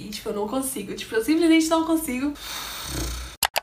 E, tipo, eu não consigo. Tipo, eu simplesmente não consigo.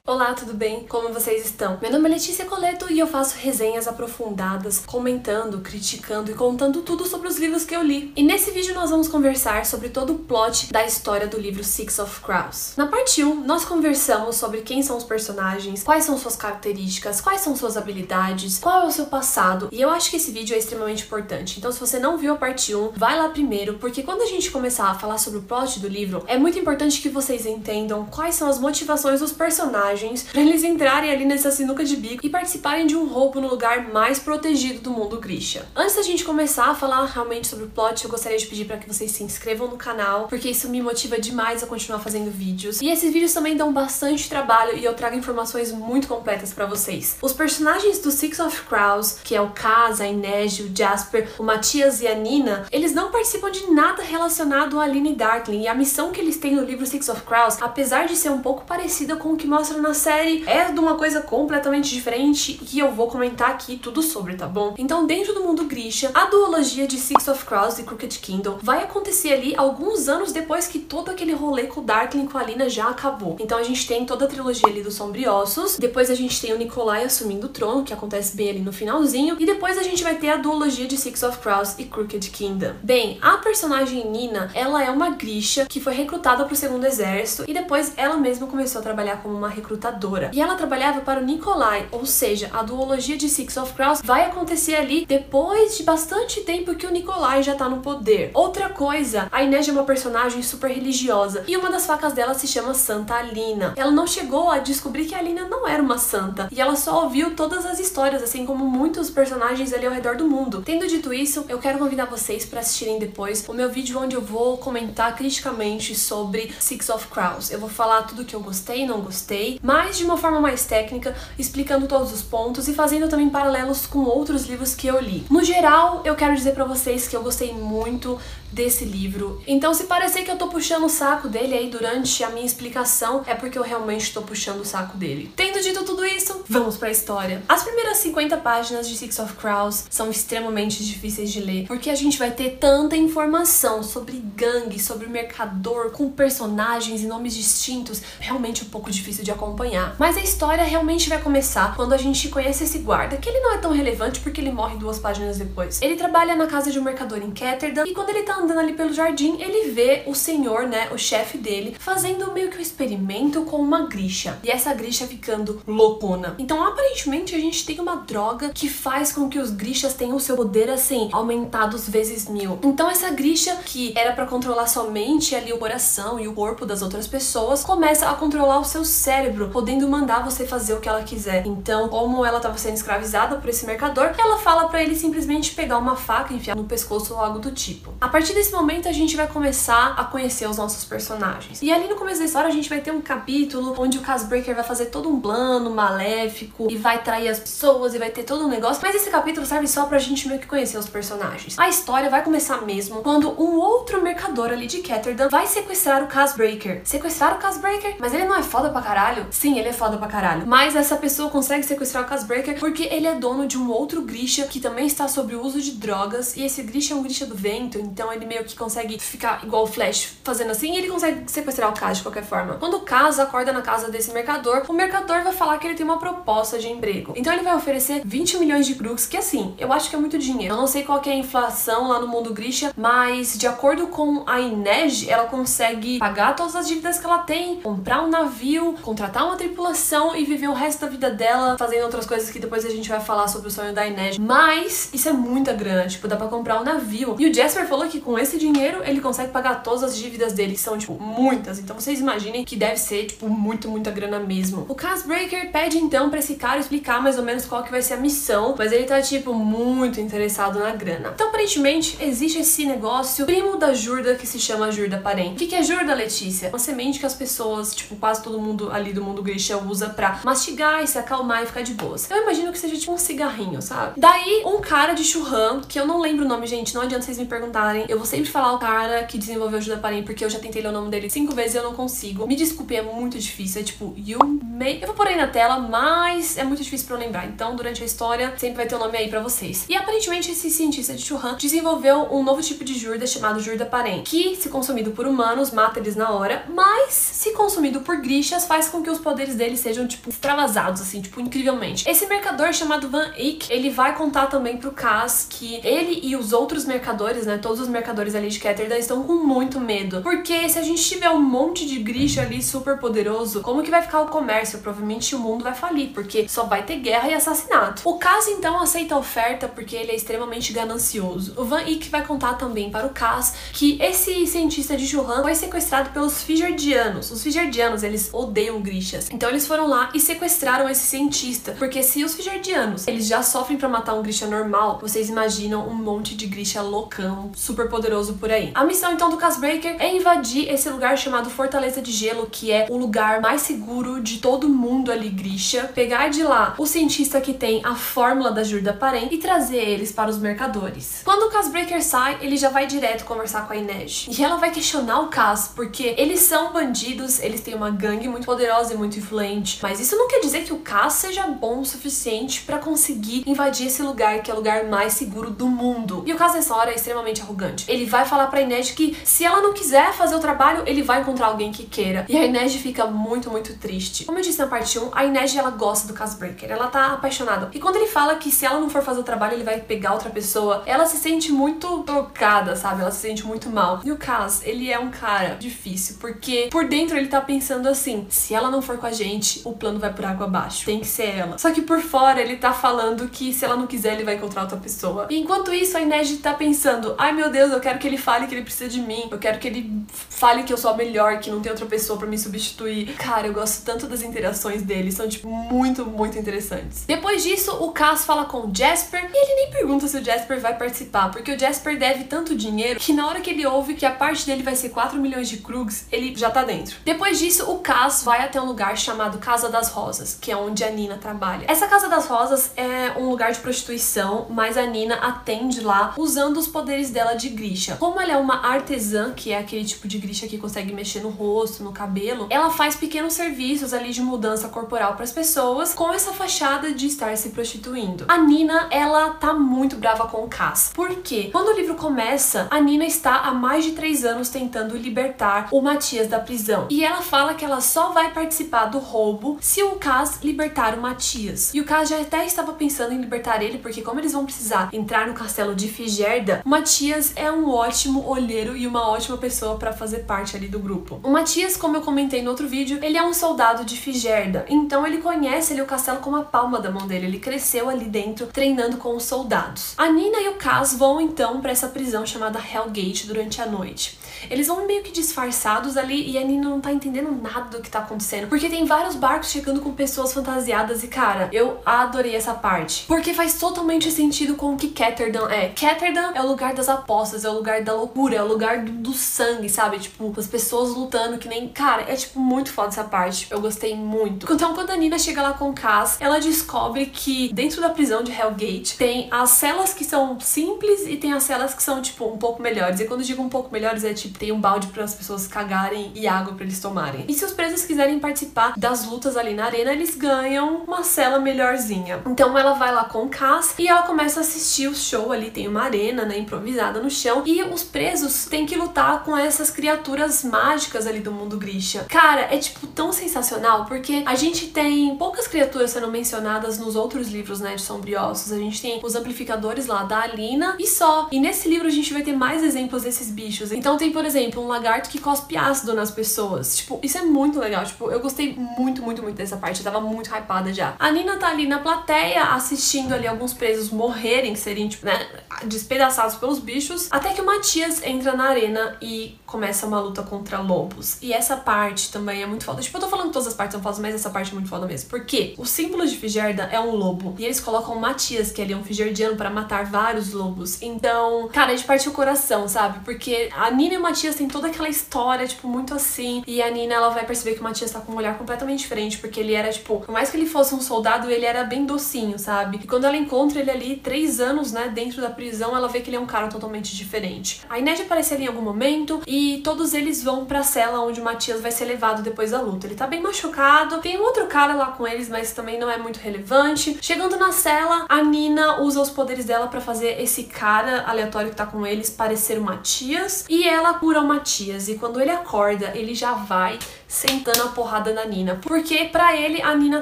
Olá, tudo bem? Como vocês estão? Meu nome é Letícia Coleto e eu faço resenhas aprofundadas, comentando, criticando e contando tudo sobre os livros que eu li. E nesse vídeo nós vamos conversar sobre todo o plot da história do livro Six of Crows. Na parte 1, nós conversamos sobre quem são os personagens, quais são suas características, quais são suas habilidades, qual é o seu passado, e eu acho que esse vídeo é extremamente importante. Então se você não viu a parte 1, vai lá primeiro, porque quando a gente começar a falar sobre o plot do livro, é muito importante que vocês entendam quais são as motivações dos personagens personagens para eles entrarem ali nessa sinuca de bico e participarem de um roubo no lugar mais protegido do mundo Grisha. Antes da gente começar a falar realmente sobre o plot, eu gostaria de pedir para que vocês se inscrevam no canal, porque isso me motiva demais a continuar fazendo vídeos. E esses vídeos também dão bastante trabalho e eu trago informações muito completas para vocês. Os personagens do Six of Crows, que é o Kaz, a Inês, o Jasper, o Matias e a Nina, eles não participam de nada relacionado a Aline Darkling e a missão que eles têm no livro Six of Crows, apesar de ser um pouco parecida com o que mostra na série é de uma coisa completamente diferente que eu vou comentar aqui tudo sobre, tá bom? Então, dentro do mundo Grisha, a duologia de Six of Crows e Crooked Kingdom vai acontecer ali alguns anos depois que todo aquele rolê com o Darkling com a Lina já acabou. Então a gente tem toda a trilogia ali dos Sombriossos, depois a gente tem o Nikolai assumindo o trono, que acontece bem ali no finalzinho, e depois a gente vai ter a duologia de Six of Crows e Crooked Kingdom. Bem, a personagem Nina, ela é uma Grisha que foi recrutada pro segundo exército e depois ela mesma começou a trabalhar como uma recrutadora. E ela trabalhava para o Nikolai, ou seja, a duologia de Six of Crows vai acontecer ali depois de bastante tempo que o Nikolai já tá no poder. Outra coisa, a Inês é uma personagem super religiosa e uma das facas dela se chama Santa Alina. Ela não chegou a descobrir que a Alina não era uma santa e ela só ouviu todas as histórias, assim como muitos personagens ali ao redor do mundo. Tendo dito isso, eu quero convidar vocês para assistirem depois o meu vídeo onde eu vou comentar criticamente sobre Six of Crows. Eu vou falar tudo que eu gostei não gostei, mas de uma forma mais técnica, explicando todos os pontos e fazendo também paralelos com outros livros que eu li. No geral, eu quero dizer para vocês que eu gostei muito desse livro. Então, se parecer que eu tô puxando o saco dele aí durante a minha explicação, é porque eu realmente tô puxando o saco dele. Tendo dito tudo isso, vamos pra história. As primeiras 50 páginas de Six of Crows são extremamente difíceis de ler, porque a gente vai ter tanta informação sobre gangue, sobre mercador, com personagens e nomes distintos, realmente um pouco difícil de acompanhar. Mas a história realmente vai começar quando a gente conhece esse guarda, que ele não é tão relevante porque ele morre duas páginas depois. Ele trabalha na casa de um mercador em Ketterdam e quando ele tá andando ali pelo jardim, ele vê o senhor, né, o chefe dele, fazendo meio que um experimento com uma grisha. E essa grisha ficando loucona. Então, aparentemente, a gente tem uma droga que faz com que os grishas tenham o seu poder, assim, aumentados vezes mil. Então, essa grisha, que era para controlar somente ali o coração e o corpo das outras pessoas, começa a controlar o seu cérebro, podendo mandar você fazer o que ela quiser. Então, como ela estava sendo escravizada por esse mercador, ela fala para ele simplesmente pegar uma faca e enfiar no pescoço ou algo do tipo. A partir desse momento, a gente vai começar a conhecer os nossos personagens. E ali no começo da história, a gente vai ter um capítulo onde o Casbreaker vai fazer todo um plano maléfico e vai trair as pessoas e vai ter todo um negócio. Mas esse capítulo serve só pra gente meio que conhecer os personagens. A história vai começar mesmo quando um outro mercador ali de Ketterdam vai sequestrar o Casbreaker. Sequestrar o Casbreaker? Mas ele não é foda pra caralho? Sim, ele é foda pra caralho. Mas essa pessoa consegue sequestrar o Casbreaker porque ele é dono de um outro Grisha que também está sob o uso de drogas. E esse Grisha é um Grisha do vento, então ele meio que consegue ficar igual o Flash fazendo assim e ele consegue sequestrar o Kaz de qualquer forma. Quando o Kaz acorda na casa desse mercador, o mercador vai falar que ele tem uma proposta de emprego. Então ele vai oferecer 20 milhões de crux, que assim, eu acho que é muito dinheiro. Eu não sei qual é a inflação lá no mundo Grisha, mas de acordo com a Inej, ela consegue pagar todas as dívidas que ela tem, comprar um navio, contratar uma tripulação e viver o resto da vida dela fazendo outras coisas que depois a gente vai falar sobre o sonho da Inej. Mas isso é muita grana, tipo, dá pra comprar um navio. E o Jasper falou que com esse dinheiro ele consegue pagar todas as dívidas dele, que são, tipo, muitas. Então vocês imaginem que deve ser, tipo, muito, muita grana mesmo. O Casbreaker pede então pra esse cara explicar mais ou menos qual que vai ser a missão, mas ele tá, tipo, muito interessado na grana. Então, aparentemente, existe esse negócio primo da Jurda que se chama Jurda Parem. O que, que é Jurda, Letícia? Uma semente que as pessoas, tipo, quase todo mundo ali do mundo Grisha usa pra mastigar e se acalmar e ficar de boas. Eu imagino que seja tipo um cigarrinho, sabe? Daí, um cara de churran, que eu não lembro o nome, gente, não adianta vocês me perguntarem, Eu vou sempre falar o cara que desenvolveu o Juda Parem, porque eu já tentei ler o nome dele cinco vezes e eu não consigo. Me desculpe, é muito difícil. É tipo, Yu Mei. Eu vou pôr aí na tela, mas é muito difícil pra eu lembrar. Então, durante a história, sempre vai ter o um nome aí pra vocês. E aparentemente, esse cientista de Chuhan desenvolveu um novo tipo de Jurda chamado Jurda Parem, que, se consumido por humanos, mata eles na hora, mas, se consumido por grixas, faz com que os poderes deles sejam, tipo, extravasados, assim, tipo, incrivelmente. Esse mercador chamado Van Eyck, ele vai contar também pro Cass que ele e os outros mercadores, né, todos os mercadores ali de Ketterdam estão com muito medo. Porque se a gente tiver um monte de grixa ali super poderoso, como que vai ficar o comércio? Provavelmente o mundo vai falir, porque só vai ter guerra e assassinato. O Cass então aceita a oferta porque ele é extremamente ganancioso. O Van Eyck vai contar também para o Cass que esse cientista de Juhan foi sequestrado pelos Fijardianos. Os Fijardianos, eles odeiam grixas. Então eles foram lá e sequestraram esse cientista, porque se os Fijardianos, eles já sofrem para matar um grisha normal, vocês imaginam um monte de grisha loucão, super poderoso por aí. A missão então do Casbreaker é invadir esse lugar chamado Fortaleza de Gelo, que é o lugar mais seguro de todo mundo ali grisha, pegar de lá o cientista que tem a fórmula da Jurda Parem e trazer eles para os mercadores. Quando o Casbreaker sai, ele já vai direto conversar com a Inej. E ela vai questionar o Cas, porque eles são bandidos, eles têm uma gangue muito poderosa e muito influente, mas isso não quer dizer que o Cas seja bom o suficiente para conseguir invadir esse lugar, que é o lugar mais seguro do mundo. E o Cas nessa hora é extremamente arrogante. Ele vai falar pra Inej que se ela não quiser fazer o trabalho, ele vai encontrar alguém que queira. E a Inej fica muito, muito triste. Como eu disse na parte 1, a Inej ela gosta do Casbreaker, ela tá apaixonada. E quando ele fala que se ela não for fazer o trabalho, ele vai pegar outra pessoa, ela se sente muito tocada, sabe? Ela se sente muito mal. E o Cas, ele é um cara difícil, porque por dentro ele tá pensando assim: se ela não for com a gente, o plano vai por água abaixo. Tem que ser ela. Só que por fora ele tá falando que se ela não quiser, ele vai encontrar outra pessoa. E enquanto isso, a Inej tá pensando: ai meu Deus, eu quero que ele fale que ele precisa de mim. Eu quero que ele fale que eu sou a melhor, que não tem outra pessoa para me substituir. Cara, eu gosto tanto das interações dele, são tipo muito, muito interessantes. Depois disso, o Cass fala com o Jasper e ele nem pergunta se o Jasper vai participar, porque o Jasper deve tanto dinheiro que na hora que ele ouve que a parte dele vai ser 4 milhões de Krugs, ele já tá dentro. Depois disso, o Cass vai até um lugar chamado Casa das Rosas, que é onde a Nina trabalha. Essa Casa das Rosas é um lugar de prostituição, mas a Nina atende lá usando os poderes dela de Grisha. Como ela é uma artesã, que é aquele tipo de Grisha que consegue mexer no rosto, no cabelo, ela faz pequenos serviços ali de mudança corporal para as pessoas com essa fachada de estar se prostituindo. A Nina, ela tá muito brava com o Cass. Por quê? Quando o livro começa, a Nina está há mais de três anos tentando libertar o Matias da prisão. E ela fala que ela só vai participar do roubo se o Cass libertar o Matias. E o Cass já até estava pensando em libertar ele, porque como eles vão precisar entrar no castelo de Figerda, o Matias é um ótimo olheiro e uma ótima pessoa para fazer parte ali do grupo. O Matias, como eu comentei no outro vídeo, ele é um soldado de Figerda, então ele conhece ali o castelo como a palma da mão dele. Ele cresceu ali dentro treinando com os soldados. A Nina e o Cass vão então para essa prisão chamada Hellgate durante a noite. Eles vão meio que disfarçados ali e a Nina não tá entendendo nada do que tá acontecendo. Porque tem vários barcos chegando com pessoas fantasiadas e, cara, eu adorei essa parte. Porque faz totalmente sentido com o que Ketterdam é. Ketterdam é o lugar das apostas, é o lugar da loucura, é o lugar do, do sangue, sabe? Tipo, as pessoas lutando que nem. Cara, é tipo muito foda essa parte. Eu gostei muito. Então, quando a Nina chega lá com Cass, ela descobre que dentro da prisão de Hellgate tem as celas que são simples e tem as celas que são, tipo, um pouco melhores. E quando eu digo um pouco melhores, é tipo, tem um balde para as pessoas cagarem e água para eles tomarem. E se os presos quiserem participar das lutas ali na arena, eles ganham uma cela melhorzinha. Então ela vai lá com o Cass e ela começa a assistir o show ali, tem uma arena, né, improvisada no chão, e os presos têm que lutar com essas criaturas mágicas ali do mundo Grisha. Cara, é tipo tão sensacional, porque a gente tem poucas criaturas sendo mencionadas nos outros livros, né, de Sombriossos. A gente tem os amplificadores lá da Alina e só. E nesse livro a gente vai ter mais exemplos desses bichos. Então tem, por exemplo, um lagarto que cospe ácido nas pessoas. Tipo, isso é muito legal. Tipo, eu gostei muito, muito, muito dessa parte. Eu tava muito hypada já. A Nina tá ali na plateia assistindo ali alguns presos morrerem, seriam, tipo, né, despedaçados pelos bichos. Até que o Matias entra na arena e começa uma luta contra lobos. E essa parte também é muito foda. Tipo, eu tô falando todas as partes são fodas, mas essa parte é muito foda mesmo. Porque o símbolo de Figerda é um lobo. E eles colocam Matias, que ele é um Figerdiano, para matar vários lobos. Então, cara, a gente parte o coração, sabe? Porque a Nina e o Matias têm toda aquela história, tipo, muito assim. E a Nina, ela vai perceber que o Matias tá com um olhar completamente diferente, porque ele era, tipo, por mais que ele fosse um soldado, ele era bem docinho, sabe? E quando ela encontra ele ali, três anos, né, dentro da prisão, ela vê que ele é um cara totalmente diferente. A Inês aparece ali em algum momento e todos eles vão pra cela onde o Matias vai ser levado depois da luta. Ele tá bem machucado, tem um outro cara lá com eles, mas também não é muito relevante. Chegando na cela, a Nina usa os poderes dela para fazer esse cara aleatório que tá com eles parecer o Matias e ela cura o Matias. E quando ele acorda, ele já vai sentando a porrada na Nina. Porque para ele, a Nina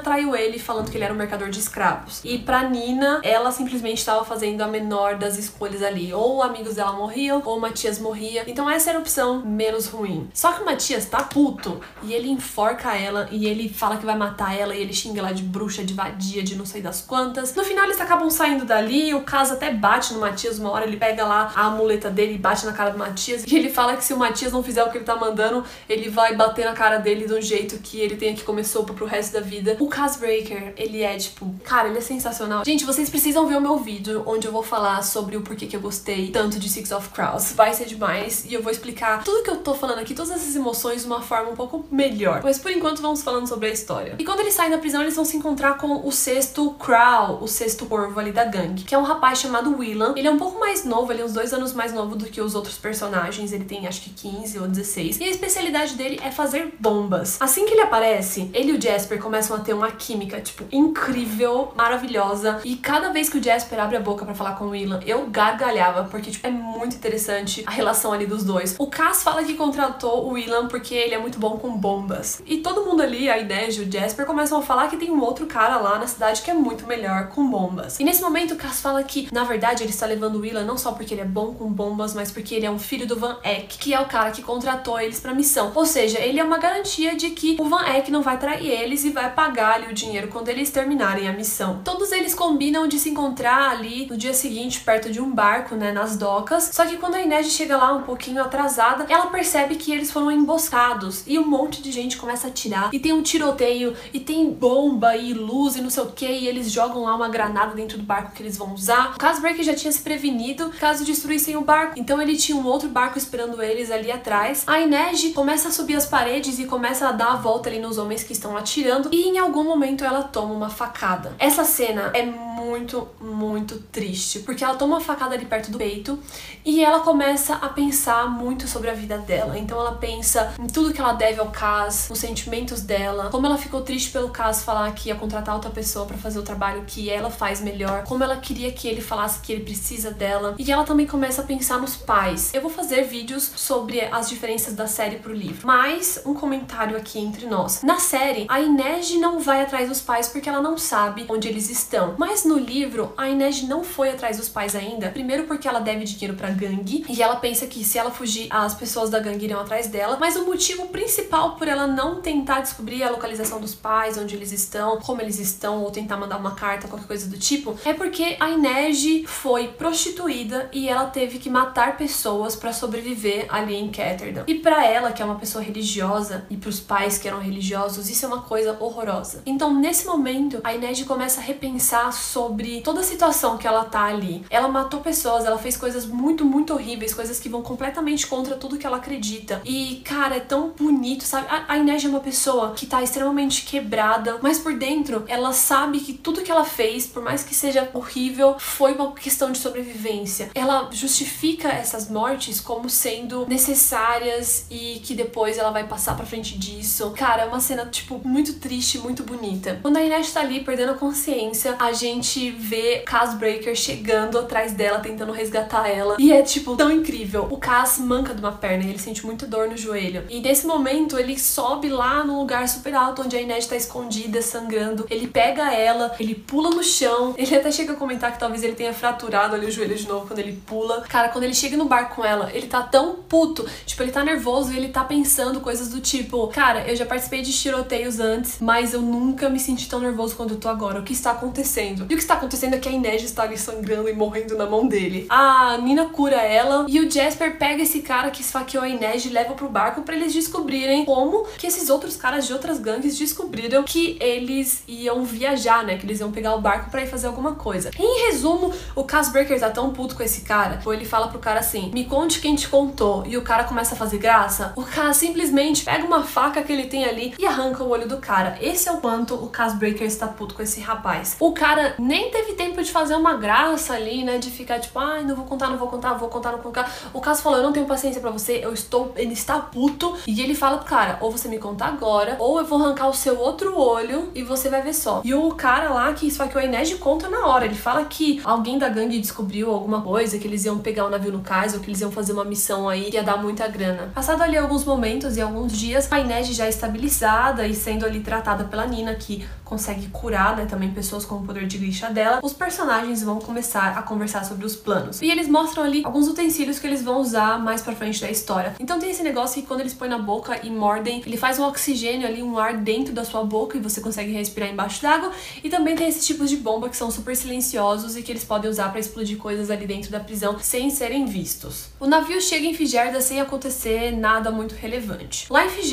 traiu ele falando que ele era um mercador de escravos. E pra Nina, ela simplesmente estava fazendo a menor das escolhas ali. Ou amigos dela morriam, ou Matias morria. Então essa era a opção menos ruim. Só que o Matias tá puto e ele enforca ela e ele fala que vai matar ela e ele xinga ela de bruxa, de vadia, de não sei das quantas. No final eles acabam saindo dali, o caso até bate no Matias. Uma hora ele pega lá a amuleta dele e bate na cara do Matias. E ele fala que se o Matias não fizer o que ele tá mandando, ele vai bater na cara dele de um jeito que ele tenha que comer sopa pro resto da vida. O Casbreaker, ele é tipo, cara, ele é sensacional. Gente, vocês precisam ver o meu vídeo onde eu vou falar sobre o porquê que eu gostei tanto de Six of Crows. Vai ser demais e eu vou explicar tudo que eu tô falando aqui, todas essas emoções de uma forma um pouco melhor. Mas por enquanto vamos falando sobre a história. E quando eles saem da prisão, eles vão se encontrar com o sexto Crow, o sexto corvo ali da gangue, que é um rapaz chamado Willan. Ele é um pouco mais novo, ele é uns dois anos mais novo do que os outros personagens. Ele tem acho que 15 ou 16. E a especialidade dele é fazer bombas. Assim que ele aparece, ele e o Jasper começam a ter uma química, tipo, incrível, maravilhosa. E cada vez que o Jasper abre a boca para falar com o Willan, eu gargalhava, porque, tipo, é muito interessante a relação ali dos dois. O Cass fala que contratou o Willan porque ele é muito bom com bombas. E todo mundo ali, a Inês e o Jasper, começam a falar que tem um outro cara lá na cidade que é muito melhor com bombas. E nesse momento o Cass fala que, na verdade, ele está levando o Willan não só porque ele é bom com bombas, mas porque ele é um filho do Van Eck, que é o cara que contratou eles pra missão. Ou seja, ele é uma garantia de que o Van Eck não vai trair eles e vai pagar ali o dinheiro quando eles terminarem a missão. Todos eles combinam de se encontrar ali no dia seguinte perto de um barco, né, nas docas. Só que quando a Inês chega lá um pouquinho atrasada, ela percebe que eles foram emboscados e um monte de gente começa a atirar e tem um tiroteio e tem bomba e luz e não sei o que e eles jogam lá uma granada dentro do barco que eles vão usar. O Casbreaker já tinha se prevenido caso destruíssem o barco, então ele tinha um outro barco esperando eles ali atrás. A Inês começa a subir as paredes e começa a dar a volta ali nos homens que estão atirando e em algum momento ela toma uma facada. Essa cena é muito, muito triste, porque ela toma uma facada ali perto do peito e ela começa a pensar muito sobre a vida dela. Então ela pensa em tudo que ela deve ao Cas, nos sentimentos dela, como ela ficou triste pelo Cas falar que ia contratar outra pessoa para fazer o trabalho que ela faz melhor, como ela queria que ele falasse que ele precisa dela. E ela também começa a pensar nos pais. Eu vou fazer vídeos sobre as diferenças da série pro livro, mas um comentário aqui entre nós. Na série, a Inês não vai atrás dos pais porque ela não sabe onde eles estão. Mas no livro, a Inês não foi atrás dos pais ainda. Primeiro porque ela deve dinheiro pra gangue e ela pensa que se ela fugir, as pessoas da gangue irão atrás dela. Mas o motivo principal por ela não tentar descobrir a localização dos pais, onde eles estão, como eles estão, ou tentar mandar uma carta, qualquer coisa do tipo, é porque a Inês foi prostituída e ela teve que matar pessoas para sobreviver ali em Ketterdam. E para ela, que é uma pessoa religiosa, e pros pais que eram religiosos, isso é uma coisa horrorosa. Então, nesse momento, a Inês começa a repensar sobre toda a situação que ela tá ali. Ela matou pessoas, ela fez coisas muito, muito horríveis, coisas que vão completamente contra tudo que ela acredita. E, cara, é tão bonito, sabe? A, Inês é uma pessoa que tá extremamente quebrada, mas por dentro ela sabe que tudo que ela fez, por mais que seja horrível, foi uma questão de sobrevivência. Ela justifica essas mortes como sendo necessárias e que depois ela vai passar pra frente disso. Cara, é uma cena, tipo, muito triste, muito bonita. Quando a Inês tá ali perdendo a consciência, a gente vê Casbreaker chegando atrás dela, tentando resgatar ela. E é, tipo, tão incrível. O Cas manca de uma perna e ele sente muita dor no joelho. E nesse momento, ele sobe lá no lugar super alto onde a Inês tá escondida, sangrando. Ele pega ela, ele pula no chão. Ele até chega a comentar que talvez ele tenha fraturado ali o joelho de novo quando ele pula. Cara, quando ele chega no bar com ela, ele tá tão puto. Tipo, ele tá nervoso e ele tá pensando coisas do tipo tipo, cara, eu já participei de tiroteios antes, mas eu nunca me senti tão nervoso quanto eu tô agora. O que está acontecendo? E o que está acontecendo é que a Inês está ali sangrando e morrendo na mão dele. A Nina cura ela e o Jasper pega esse cara que esfaqueou a Inês e leva pro barco para eles descobrirem como que esses outros caras de outras gangues descobriram que eles iam viajar, né? Que eles iam pegar o barco para ir fazer alguma coisa. Em resumo, o Casbreaker tá tão puto com esse cara, ou ele fala pro cara assim: "Me conte quem te contou". E o cara começa a fazer graça. O cara simplesmente pega uma faca que ele tem ali e arranca o olho do cara. Esse é o quanto o Casbreaker está puto com esse rapaz. O cara nem teve tempo de fazer uma graça ali, né? De ficar tipo, ai, não vou contar, não vou contar, vou contar, não vou contar. O caso falou: eu não tenho paciência para você, eu estou. Ele está puto. E ele fala pro cara: ou você me conta agora, ou eu vou arrancar o seu outro olho e você vai ver só. E o cara lá que esfaqueou a Inês conta na hora. Ele fala que alguém da gangue descobriu alguma coisa, que eles iam pegar o navio no cais, ou que eles iam fazer uma missão aí que ia dar muita grana. Passado ali alguns momentos e alguns dias, a Inês já estabilizada e sendo ali tratada pela Nina, que consegue curar, né, também pessoas com o poder de grixa dela, os personagens vão começar a conversar sobre os planos. E eles mostram ali alguns utensílios que eles vão usar mais pra frente da história. Então tem esse negócio que quando eles põem na boca e mordem, ele faz um oxigênio ali, um ar dentro da sua boca e você consegue respirar embaixo d'água. E também tem esses tipos de bomba que são super silenciosos e que eles podem usar para explodir coisas ali dentro da prisão sem serem vistos. O navio chega em Figerda sem acontecer nada muito relevante. Lá em Figerda,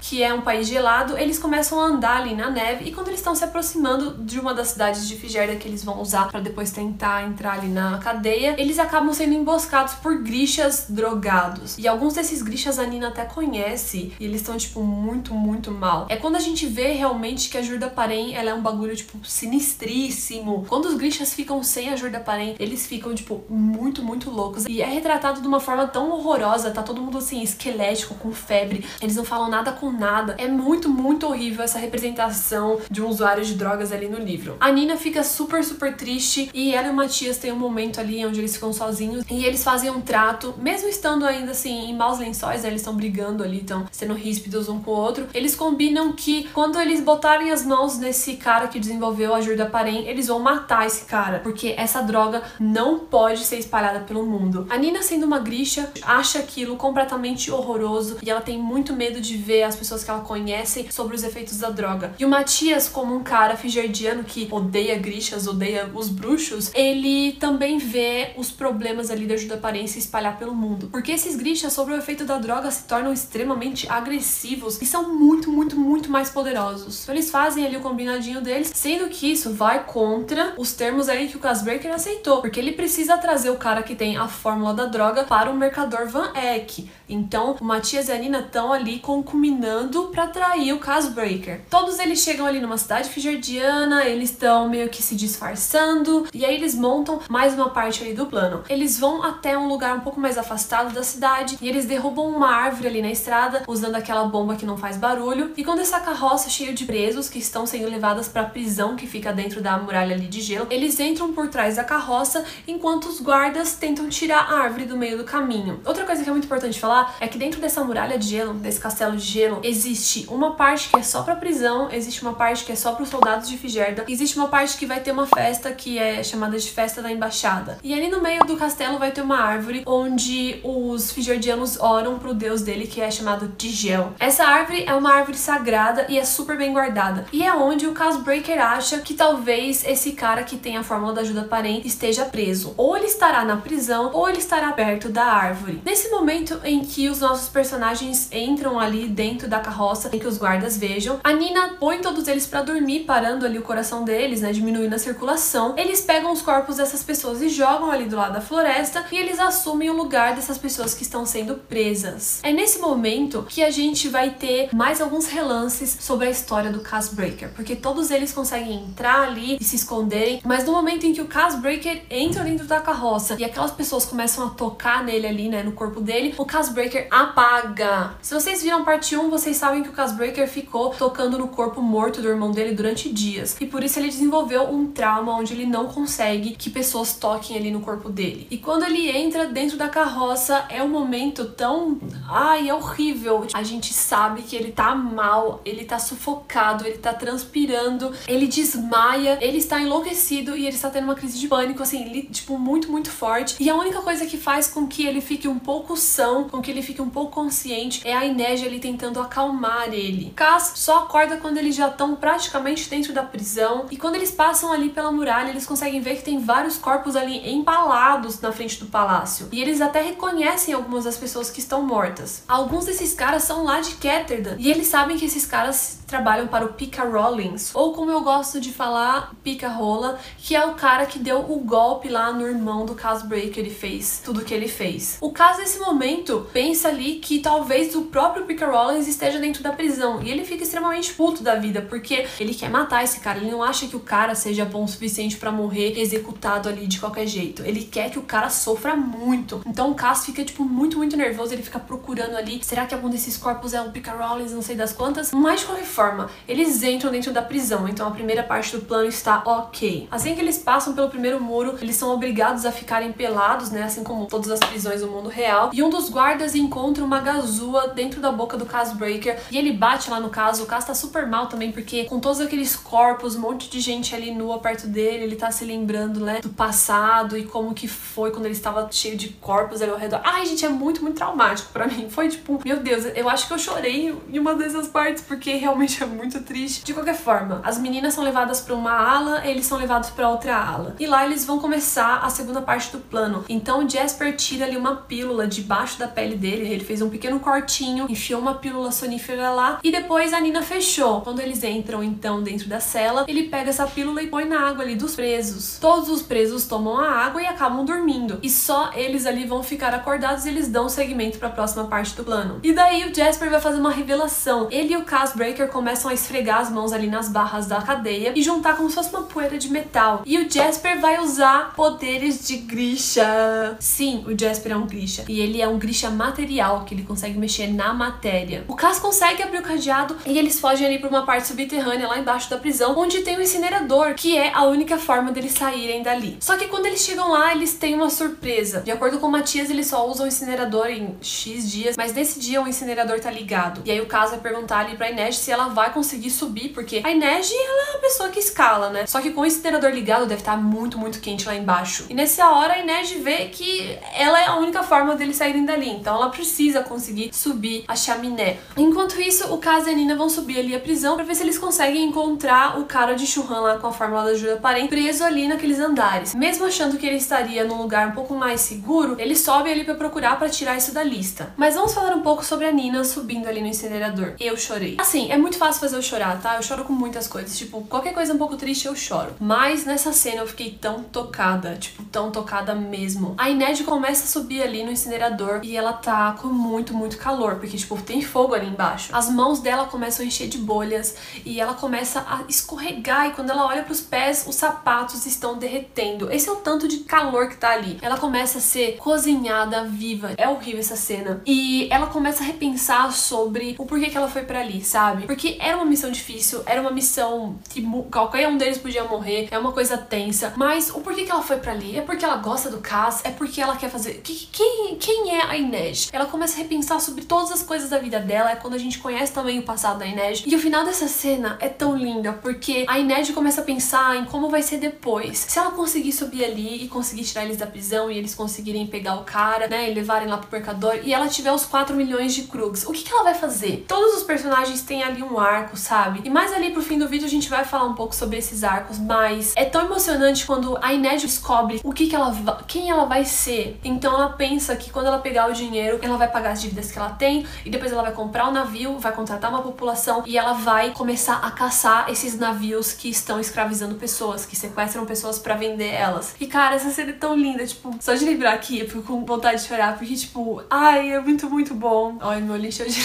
que é um país gelado, eles começam a andar ali na neve e quando eles estão se aproximando de uma das cidades de Figerda que eles vão usar para depois tentar entrar ali na cadeia, eles acabam sendo emboscados por grixas drogados. E alguns desses grixas a Nina até conhece e eles estão tipo muito, muito mal. É quando a gente vê realmente que a Jurda Parem, ela é um bagulho tipo sinistríssimo. Quando os grixas ficam sem a Jurda Parem, eles ficam tipo muito, muito loucos. E é retratado de uma forma tão horrorosa, tá todo mundo assim esquelético, com febre. Eles não falam nada com nada. É muito, muito horrível essa representação de um usuário de drogas ali no livro. A Nina fica super, super triste e ela e o Matias têm um momento ali onde eles ficam sozinhos e eles fazem um trato, mesmo estando ainda assim em maus lençóis, né, eles estão brigando ali, estão sendo ríspidos um com o outro. Eles combinam que quando eles botarem as mãos nesse cara que desenvolveu a Jurda Parem, eles vão matar esse cara, porque essa droga não pode ser espalhada pelo mundo. A Nina, sendo uma grixa, acha aquilo completamente horroroso e ela tem muito medo de ver as pessoas que ela conhece sobre os efeitos da droga. E o Matias, como um cara figerdiano que odeia grixas, odeia os bruxos, ele também vê os problemas ali da Parem se espalhar pelo mundo. Porque esses grixas, sobre o efeito da droga, se tornam extremamente agressivos e são muito, muito, muito mais poderosos. Então eles fazem ali o combinadinho deles, sendo que isso vai contra os termos aí que o Casbreaker aceitou, porque ele precisa trazer o cara que tem a fórmula da droga para o mercador Van Eck. Então o Matias e a Nina estão ali concuminando para atrair o Casbreaker. Todos eles chegam ali numa cidade fijardiana, eles estão meio que se disfarçando e aí eles montam mais uma parte ali do plano. Eles vão até um lugar um pouco mais afastado da cidade e eles derrubam uma árvore ali na estrada usando aquela bomba que não faz barulho. E quando essa carroça cheia de presos que estão sendo levadas para a prisão que fica dentro da muralha ali de gelo, eles entram por trás da carroça enquanto os guardas tentam tirar a árvore do meio do caminho. Outra coisa que é muito importante falar é que dentro dessa muralha de gelo, desse castelo de gelo, existe uma parte que é só para prisão, existe uma parte que é só para os soldados de Figerda, existe uma parte que vai ter uma festa que é chamada de festa da embaixada. E ali no meio do castelo vai ter uma árvore onde os figerdianos oram pro deus dele que é chamado Tigel. Essa árvore é uma árvore sagrada e é super bem guardada. E é onde o Casbreaker acha que talvez esse cara que tem a fórmula da ajuda parente esteja preso. Ou ele estará na prisão ou ele estará perto da árvore. Nesse momento em que os nossos personagens entram ali dentro da carroça, em que os guardas vejam, a Nina põe todos eles para dormir, parando ali o coração deles, né, diminuindo a circulação. Eles pegam os corpos dessas pessoas e jogam ali do lado da floresta e eles assumem o lugar dessas pessoas que estão sendo presas. É nesse momento que a gente vai ter mais alguns relances sobre a história do Casbreaker, porque todos eles conseguem entrar ali e se esconderem, mas no momento em que o Casbreaker entra dentro da carroça e aquelas pessoas começam a tocar nele ali, né, no corpo dele, o Casbreaker apaga. Se vocês viram parte 1, vocês sabem que o Casbreaker ficou tocando no corpo morto do irmão dele durante dias, e por isso ele desenvolveu um trauma onde ele não consegue que pessoas toquem ali no corpo dele. E quando ele entra dentro da carroça, é um momento tão. Ai, é horrível. A gente sabe que ele tá mal, ele tá sufocado, ele tá transpirando, ele desmaia, ele está enlouquecido e ele está tendo uma crise de pânico, assim, ele, tipo, muito, muito forte. E a única coisa que faz com que ele fique um pouco são, com que ele fique um pouco consciente, é a Inês ali tentando acalmar ele. Cass só acorda quando eles já estão praticamente dentro da prisão e quando eles passam ali pela muralha, eles conseguem ver que tem vários corpos ali empalados na frente do palácio. E eles até reconhecem algumas das pessoas que estão mortas. Alguns desses caras são lá de Ketterdam e eles sabem que esses caras trabalham para o Pika Rollins, ou como eu gosto de falar, Pika Rola, que é o cara que deu o golpe lá no irmão do Cas Breaker e fez tudo que ele fez. O caso nesse momento pensa ali que talvez o próprio Rollins esteja dentro da prisão e ele fica extremamente puto da vida porque ele quer matar esse cara, ele não acha que o cara seja bom o suficiente para morrer executado ali de qualquer jeito. Ele quer que o cara sofra muito. Então o Cas fica tipo muito, muito nervoso, ele fica procurando ali, será que algum desses corpos é o Pika Rollins, não sei das quantas. Mas de qualquer forma, eles entram dentro da prisão, então a primeira parte do plano está ok. Assim que eles passam pelo primeiro muro, eles são obrigados a ficarem pelados, né, assim como todas as prisões do mundo real. E um dos guardas encontra uma gazua dentro da boca do Casbreaker e ele bate lá no caso. O Cas tá super mal também porque com todos aqueles corpos, um monte de gente ali nua perto dele, ele tá se lembrando, né, do passado e como que foi quando ele estava cheio de corpos ali ao redor. Ai, gente, é muito, muito traumático para mim. Foi tipo, meu Deus, eu acho que eu chorei em uma dessas partes porque realmente é muito triste. De qualquer forma, as meninas são levadas para uma ala, eles são levados para outra ala. E lá eles vão começar a segunda parte do plano. Então Jasper tira ali uma pílula debaixo da pele dele, ele fez um pequeno cortinho, enfiou uma pílula sonífera lá e depois a Nina fechou. Quando eles entram então dentro da cela, ele pega essa pílula e põe na água ali dos presos. Todos os presos tomam a água e acabam dormindo. E só eles ali vão ficar acordados e eles dão seguimento para a próxima parte do plano. E daí o Jasper vai fazer uma revelação. Ele e o Casbreaker começam a esfregar as mãos ali nas barras da cadeia e juntar como se fosse uma poeira de metal. E o Jasper vai usar poderes de Grisha. Sim, o Jasper é um Grisha. E ele é um Grisha material, que ele consegue mexer na matéria. O Cas consegue abrir o cadeado e eles fogem ali para uma parte subterrânea lá embaixo da prisão, onde tem um incinerador, que é a única forma deles saírem dali. Só que quando eles chegam lá, eles têm uma surpresa. De acordo com o Matias, eles só usam o incinerador em X dias, mas nesse dia o incinerador tá ligado. E aí o Cas vai perguntar ali pra Inês se ela vai conseguir subir, porque a Inej, ela é uma pessoa que escala, né? Só que com o incinerador ligado deve estar muito, muito quente lá embaixo. E nessa hora a Inej vê que ela é a única forma deles saírem dali, então ela precisa conseguir subir a chaminé. Enquanto isso, o Kaz e a Nina vão subir ali a prisão pra ver se eles conseguem encontrar o cara de Churran lá com a fórmula da Jura Parent preso ali naqueles andares. Mesmo achando que ele estaria num lugar um pouco mais seguro, ele sobe ali para procurar para tirar isso da lista. Mas vamos falar um pouco sobre a Nina subindo ali no incinerador. Eu chorei. Assim, é muito fácil fazer eu chorar, tá? Eu choro com muitas coisas. Tipo, qualquer coisa um pouco triste eu choro. Mas nessa cena eu fiquei tão tocada, tipo, tão tocada mesmo. A Ined começa a subir ali no incinerador e ela tá com muito, muito calor, porque, tipo, tem fogo ali embaixo. As mãos dela começam a encher de bolhas e ela começa a escorregar. E quando ela olha pros pés, os sapatos estão derretendo. Esse é o tanto de calor que tá ali. Ela começa a ser cozinhada viva. É horrível essa cena. E ela começa a repensar sobre o porquê que ela foi para ali, sabe? Porque era uma missão difícil, era uma missão que qualquer um deles podia morrer, é uma coisa tensa. Mas o porquê que ela foi para ali? É porque ela gosta do Cass? É porque ela quer fazer. Quem, quem é a Inês? Ela começa a repensar sobre todas as coisas da vida dela, é quando a gente conhece também o passado da Inês. E o final dessa cena é tão linda, porque a Inês começa a pensar em como vai ser depois. Se ela conseguir subir ali e conseguir tirar eles da prisão e eles conseguirem pegar o cara, né, e levarem lá pro mercador, e ela tiver os 4 milhões de Krugs, o que, que ela vai fazer? Todos os personagens têm ali um arco, sabe? E mais ali pro fim do vídeo a gente vai falar um pouco sobre esses arcos, mas é tão emocionante quando a Inês descobre o que que ela quem ela vai ser. Então ela pensa que quando ela pegar o dinheiro, ela vai pagar as dívidas que ela tem e depois ela vai comprar um navio, vai contratar uma população e ela vai começar a caçar esses navios que estão escravizando pessoas, que sequestram pessoas para vender elas. E cara, essa cena é tão linda, tipo, só de lembrar aqui eu fico com vontade de chorar, porque tipo, ai, é muito, muito bom. Ai, meu lixo de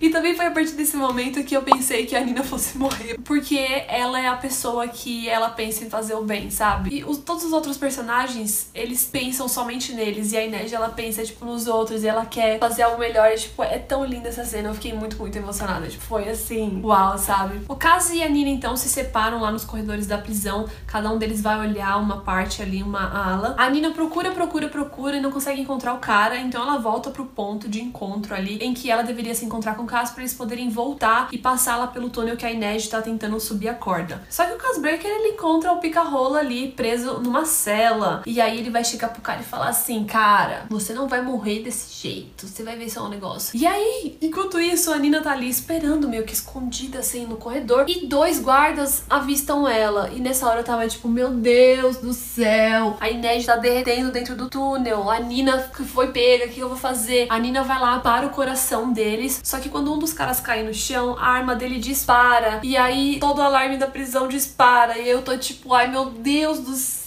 E também foi a partir desse momento que eu pensei que a Nina fosse morrer, porque ela é a pessoa que ela pensa em fazer o bem, sabe? E os, todos os outros personagens, eles pensam somente neles, e a Inês, ela pensa, tipo, nos outros, e ela quer fazer algo melhor, e, tipo, é tão linda essa cena, eu fiquei muito, muito emocionada, tipo, foi assim, uau, sabe? O Caso e a Nina, então, se separam lá nos corredores da prisão, cada um deles vai olhar uma parte ali, uma ala. A Nina procura, procura, procura e não consegue encontrar o cara, então ela volta pro ponto de encontro ali, em que ela deveria se encontrar com o Caso pra eles poderem voltar e passar lá pelo túnel que a Inês tá tentando subir a corda. Só que o Casbreaker, ele encontra o pica-rola ali, preso numa cela. E aí ele vai chegar pro cara e falar assim, cara, você não vai morrer desse jeito, você vai ver só um negócio. E aí E enquanto isso, a Nina tá ali esperando, meio que escondida assim no corredor. E dois guardas avistam ela. E nessa hora eu tava tipo, meu Deus do céu. A Inês tá derretendo dentro do túnel. A Nina foi pega, o que eu vou fazer? A Nina vai lá para o coração deles. Só que quando um dos caras cai no chão, a arma dele dispara. E aí todo o alarme da prisão dispara. E eu tô tipo, ai meu Deus do céu.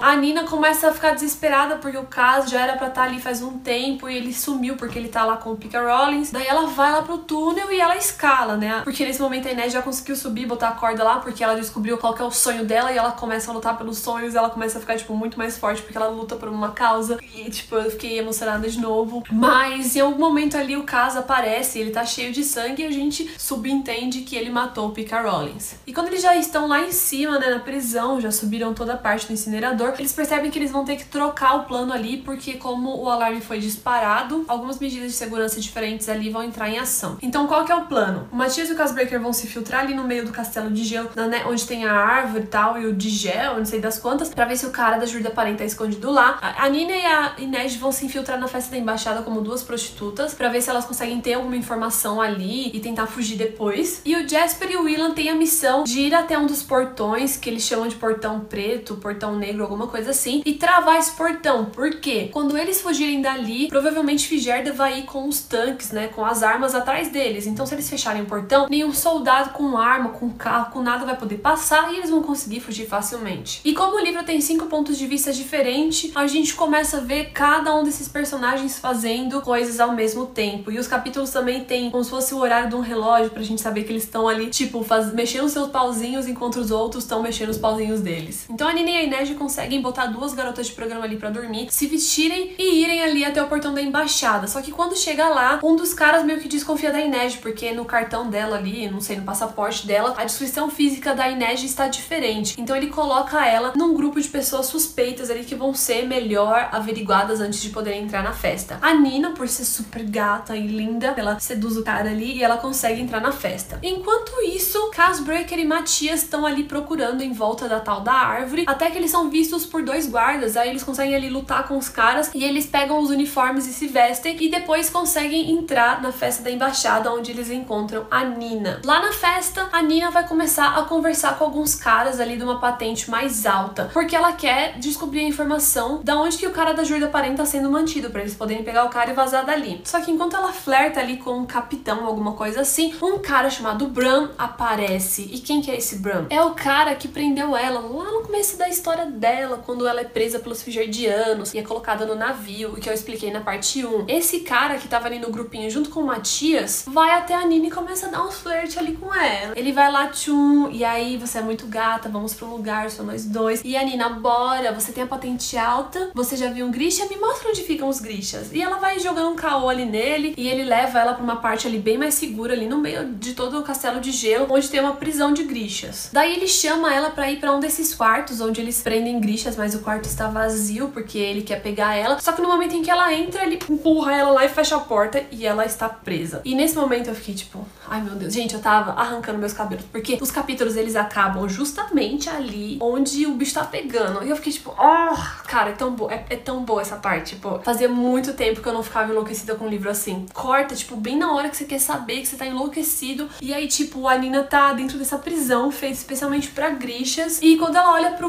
A Nina começa a ficar desesperada porque o caso já era pra estar tá ali faz um tempo e ele sumiu porque ele tá lá com o Pika Rollins. Daí ela vai lá pro túnel e ela escala, né? Porque nesse momento a Inês já conseguiu subir, botar a corda lá porque ela descobriu qual que é o sonho dela e ela começa a lutar pelos sonhos. Ela começa a ficar, tipo, muito mais forte porque ela luta por uma causa. E, tipo, eu fiquei emocionada de novo. Mas em algum momento ali o caso aparece, ele tá cheio de sangue e a gente subentende que ele matou o Pika Rollins. E quando eles já estão lá em cima, né, na prisão, já subiram toda a parte do incinerador, eles percebem que eles vão ter que trocar o plano ali, porque como o alarme foi disparado, algumas medidas de segurança diferentes ali vão entrar em ação. Então qual que é o plano? O Matias e o Casbreaker vão se filtrar ali no meio do castelo de gelo, né, onde tem a árvore e tal, e o de gel, não sei das quantas, pra ver se o cara da Jurda Parente tá escondido lá. A Nina e a Inês vão se infiltrar na festa da embaixada como duas prostitutas, pra ver se elas conseguem ter alguma informação ali e tentar fugir depois. E o Jasper e o Willan têm a missão de ir até um dos portões, que eles chamam de portão preto, portão negro, alguma coisa assim, e travar esse portão. Por quê? Quando eles fugirem dali, provavelmente Figerda vai ir com os tanques, né, com as armas atrás deles. Então, se eles fecharem o portão, nenhum soldado com arma, com carro, com nada vai poder passar e eles vão conseguir fugir facilmente. E como o livro tem cinco pontos de vista diferentes, a gente começa a ver cada um desses personagens fazendo coisas ao mesmo tempo. E os capítulos também tem como se fosse o horário de um relógio pra gente saber que eles estão ali, tipo, faz... mexendo seus pauzinhos enquanto os outros estão mexendo os pauzinhos deles. Então a Nina e a Conseguem botar duas garotas de programa ali para dormir, se vestirem e irem ali até o portão da embaixada. Só que quando chega lá, um dos caras meio que desconfia da Inês, porque no cartão dela ali, não sei, no passaporte dela, a descrição física da Inês está diferente. Então ele coloca ela num grupo de pessoas suspeitas ali que vão ser melhor averiguadas antes de poderem entrar na festa. A Nina, por ser super gata e linda, ela seduz o cara ali e ela consegue entrar na festa. Enquanto isso, Casbreaker e Matias estão ali procurando em volta da tal da árvore, até que eles são vistos por dois guardas, aí eles conseguem ali lutar com os caras e eles pegam os uniformes e se vestem e depois conseguem entrar na festa da embaixada onde eles encontram a Nina. Lá na festa, a Nina vai começar a conversar com alguns caras ali de uma patente mais alta, porque ela quer descobrir a informação da onde que o cara da Jurda Parente tá sendo mantido, para eles poderem pegar o cara e vazar dali. Só que enquanto ela flerta ali com um capitão, alguma coisa assim, um cara chamado Bran aparece. E quem que é esse Bran? É o cara que prendeu ela lá no começo da história dela, quando ela é presa pelos Fijardianos e é colocada no navio, que eu expliquei na parte 1. Esse cara que tava ali no grupinho junto com o Matias vai até a Nina e começa a dar uns flerte ali com ela. Ele vai lá, tchum, e aí você é muito gata, vamos pro lugar, só nós dois. E a Nina, bora, você tem a patente alta, você já viu um Grisha? Me mostra onde ficam os Grishas. E ela vai jogando um caô ali nele e ele leva ela pra uma parte ali bem mais segura, ali no meio de todo o castelo de gelo, onde tem uma prisão de Grishas. Daí ele chama ela pra ir pra um desses quartos onde eles prendem Grishas, mas o quarto está vazio porque ele quer pegar ela. Só que no momento em que ela entra, ele empurra ela lá e fecha a porta e ela está presa. E nesse momento eu fiquei tipo, ai meu Deus, gente, eu tava arrancando meus cabelos, porque os capítulos eles acabam justamente ali onde o bicho tá pegando. E eu fiquei tipo, oh, cara, é tão boa, é, é tão boa essa parte, tipo, fazia muito tempo que eu não ficava enlouquecida com um livro assim. Corta, tipo, bem na hora que você quer saber que você tá enlouquecido. E aí, tipo, a Nina tá dentro dessa prisão, feita especialmente pra Grishas. E quando ela olha pro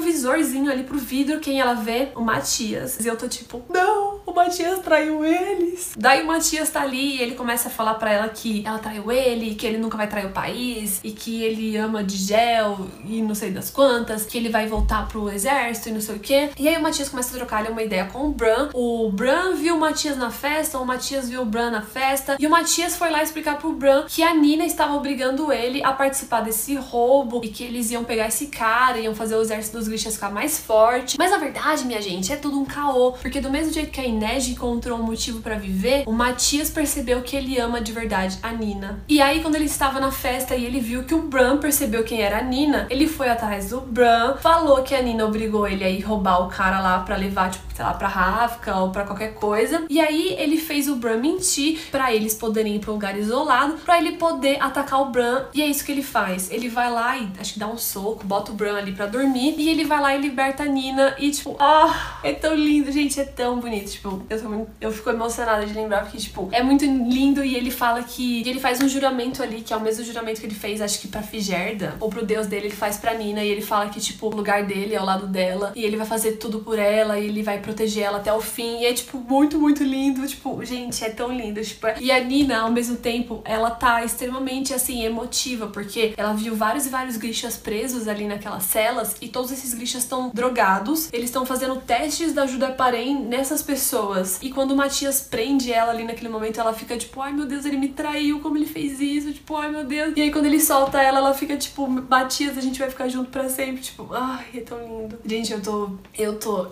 ali, pro vidro, quem ela vê? O Matias. E eu tô tipo, não, o Matias traiu eles. Daí o Matias tá ali e ele começa a falar pra ela que ela traiu ele, que ele nunca vai trair o país, e que ele ama de gel e não sei das quantas, que ele vai voltar pro exército e não sei o que. E aí o Matias começa a trocar ali uma ideia com o Bran. O Bran viu o Matias na festa, o Matias viu o Bran na festa, e o Matias foi lá explicar pro Bran que a Nina estava obrigando ele a participar desse roubo e que eles iam pegar esse cara, iam fazer o exército dos Grishas ficar mais forte. Mas na verdade, minha gente, é tudo um caô, porque do mesmo jeito que a Inês encontrou um motivo para viver, o Matias percebeu que ele ama de verdade a Nina. E aí, quando ele estava na festa e ele viu que o Bran percebeu quem era a Nina, ele foi atrás do Bran, falou que a Nina obrigou ele a ir roubar o cara lá para levar, tipo, sei lá, pra Rafka ou pra qualquer coisa. E aí ele fez o Bran mentir para eles poderem ir pra um lugar isolado, para ele poder atacar o Bran. E é isso que ele faz. Ele vai lá e acho que dá um soco, bota o Bran ali para dormir e ele vai lá e liberta a Nina e tipo, ah, oh, é tão lindo, gente, é tão bonito. Tipo, eu, tô, eu fico emocionada de lembrar porque tipo, é muito lindo e ele fala que ele faz um juramento ali, que é o mesmo juramento que ele fez, acho que pra Figerda, ou pro deus dele, ele faz pra Nina e ele fala que tipo, o lugar dele é ao lado dela e ele vai fazer tudo por ela e ele vai proteger ela até o fim. E é tipo muito, muito lindo, tipo, gente, é tão lindo, tipo, e a Nina, ao mesmo tempo, ela tá extremamente assim emotiva porque ela viu vários e vários grixas presos ali naquelas celas e todos esses grixas estão drogados. Eles estão fazendo testes da ajuda parem nessas pessoas. E quando o Matias prende ela ali naquele momento, ela fica tipo, ai meu Deus, ele me traiu, como ele fez isso? Tipo, ai meu Deus. E aí quando ele solta ela, ela fica tipo, Matias, a gente vai ficar junto para sempre. Tipo, ai, é tão lindo. Gente, eu tô. Eu tô.